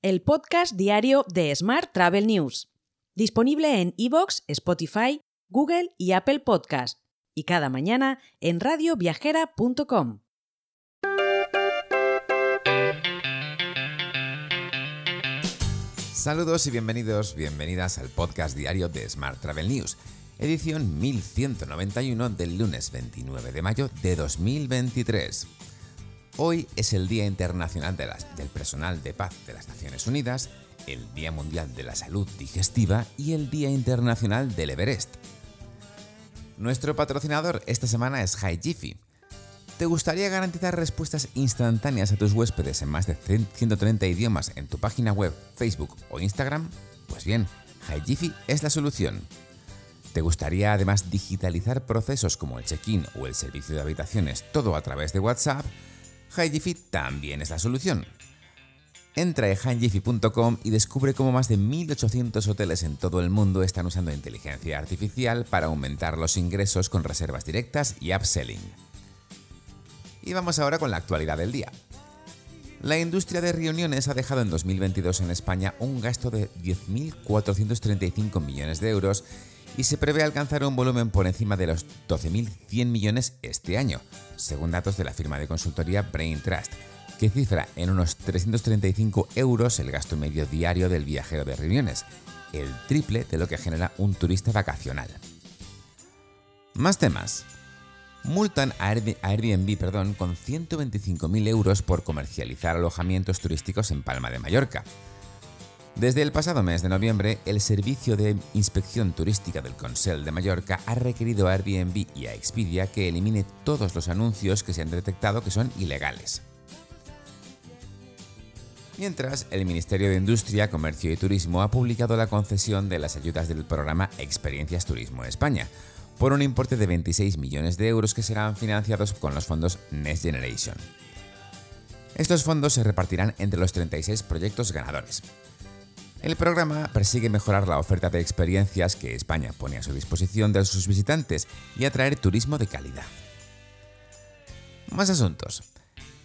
el podcast diario de Smart Travel News, disponible en iVoox, Spotify, Google y Apple Podcast, y cada mañana en radioviajera.com. Saludos y bienvenidos, bienvenidas al podcast diario de Smart Travel News, edición 1191 del lunes 29 de mayo de 2023. Hoy es el Día Internacional del Personal de Paz de las Naciones Unidas, el Día Mundial de la Salud Digestiva y el Día Internacional del Everest. Nuestro patrocinador esta semana es HiGiffy ¿Te gustaría garantizar respuestas instantáneas a tus huéspedes en más de 130 idiomas en tu página web, Facebook o Instagram? Pues bien, HiGiffy es la solución. ¿Te gustaría además digitalizar procesos como el check-in o el servicio de habitaciones todo a través de WhatsApp? HiGiffy también es la solución. Entra en highjiffy.com y descubre cómo más de 1.800 hoteles en todo el mundo están usando inteligencia artificial para aumentar los ingresos con reservas directas y upselling. Y vamos ahora con la actualidad del día. La industria de reuniones ha dejado en 2022 en España un gasto de 10.435 millones de euros y se prevé alcanzar un volumen por encima de los 12.100 millones este año, según datos de la firma de consultoría Brain Trust, que cifra en unos 335 euros el gasto medio diario del viajero de reuniones, el triple de lo que genera un turista vacacional. Más temas multan a Airbnb perdón, con 125.000 euros por comercializar alojamientos turísticos en Palma de Mallorca. Desde el pasado mes de noviembre, el Servicio de Inspección Turística del Consell de Mallorca ha requerido a Airbnb y a Expedia que elimine todos los anuncios que se han detectado que son ilegales. Mientras, el Ministerio de Industria, Comercio y Turismo ha publicado la concesión de las ayudas del programa Experiencias Turismo España, por un importe de 26 millones de euros que serán financiados con los fondos Next Generation. Estos fondos se repartirán entre los 36 proyectos ganadores. El programa persigue mejorar la oferta de experiencias que España pone a su disposición de sus visitantes y atraer turismo de calidad. Más asuntos.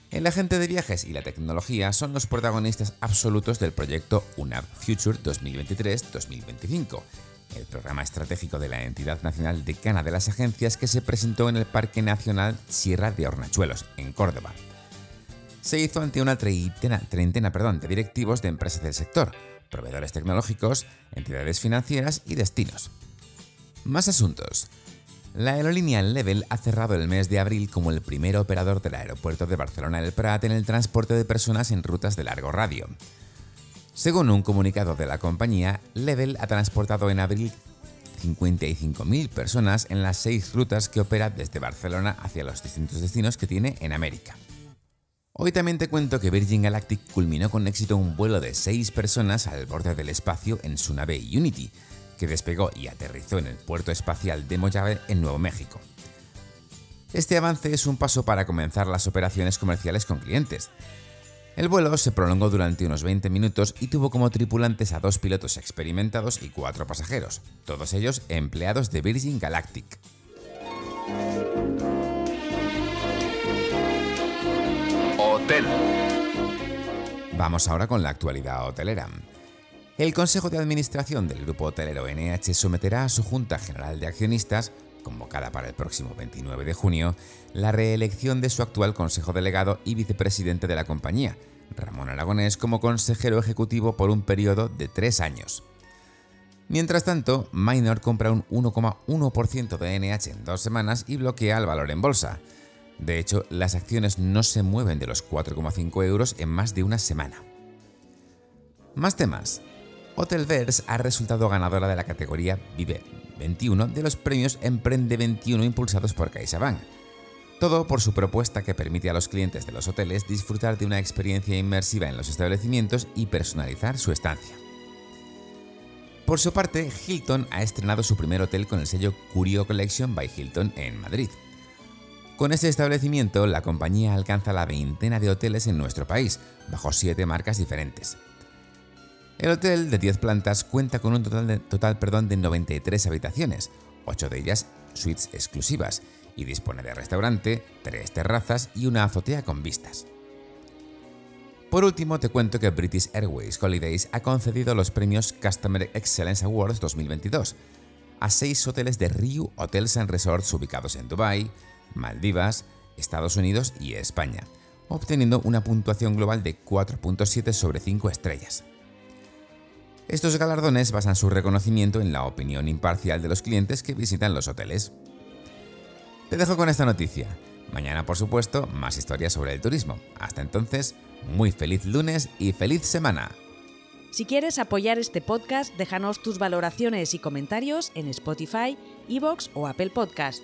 El agente de viajes y la tecnología son los protagonistas absolutos del proyecto UNAP Future 2023-2025, el programa estratégico de la entidad nacional decana de las agencias que se presentó en el Parque Nacional Sierra de Hornachuelos, en Córdoba. Se hizo ante una treintena, de directivos de empresas del sector, proveedores tecnológicos, entidades financieras y destinos. Más asuntos. La aerolínea Level ha cerrado el mes de abril como el primer operador del aeropuerto de Barcelona El Prat en el transporte de personas en rutas de largo radio. Según un comunicado de la compañía, Level ha transportado en abril 55.000 personas en las seis rutas que opera desde Barcelona hacia los distintos destinos que tiene en América. Hoy también te cuento que Virgin Galactic culminó con éxito un vuelo de seis personas al borde del espacio en su nave Unity, que despegó y aterrizó en el puerto espacial de Mojave en Nuevo México. Este avance es un paso para comenzar las operaciones comerciales con clientes, el vuelo se prolongó durante unos 20 minutos y tuvo como tripulantes a dos pilotos experimentados y cuatro pasajeros, todos ellos empleados de Virgin Galactic. Vamos ahora con la actualidad hotelera. El Consejo de Administración del Grupo Hotelero NH someterá a su Junta General de Accionistas convocada para el próximo 29 de junio, la reelección de su actual consejo delegado y vicepresidente de la compañía, Ramón Aragonés, como consejero ejecutivo por un periodo de tres años. Mientras tanto, Minor compra un 1,1% de NH en dos semanas y bloquea el valor en bolsa. De hecho, las acciones no se mueven de los 4,5 euros en más de una semana. Más temas. Hotelverse ha resultado ganadora de la categoría Vive 21 de los premios Emprende 21 impulsados por CaixaBank. Todo por su propuesta que permite a los clientes de los hoteles disfrutar de una experiencia inmersiva en los establecimientos y personalizar su estancia. Por su parte, Hilton ha estrenado su primer hotel con el sello Curio Collection by Hilton en Madrid. Con este establecimiento, la compañía alcanza la veintena de hoteles en nuestro país, bajo siete marcas diferentes. El hotel de 10 plantas cuenta con un total de, total, perdón, de 93 habitaciones, 8 de ellas suites exclusivas, y dispone de restaurante, tres terrazas y una azotea con vistas. Por último, te cuento que British Airways Holidays ha concedido los premios Customer Excellence Awards 2022 a seis hoteles de Riu Hotels and Resorts ubicados en Dubái, Maldivas, Estados Unidos y España, obteniendo una puntuación global de 4.7 sobre 5 estrellas. Estos galardones basan su reconocimiento en la opinión imparcial de los clientes que visitan los hoteles. Te dejo con esta noticia. Mañana, por supuesto, más historias sobre el turismo. Hasta entonces, muy feliz lunes y feliz semana. Si quieres apoyar este podcast, déjanos tus valoraciones y comentarios en Spotify, Evox o Apple Podcast.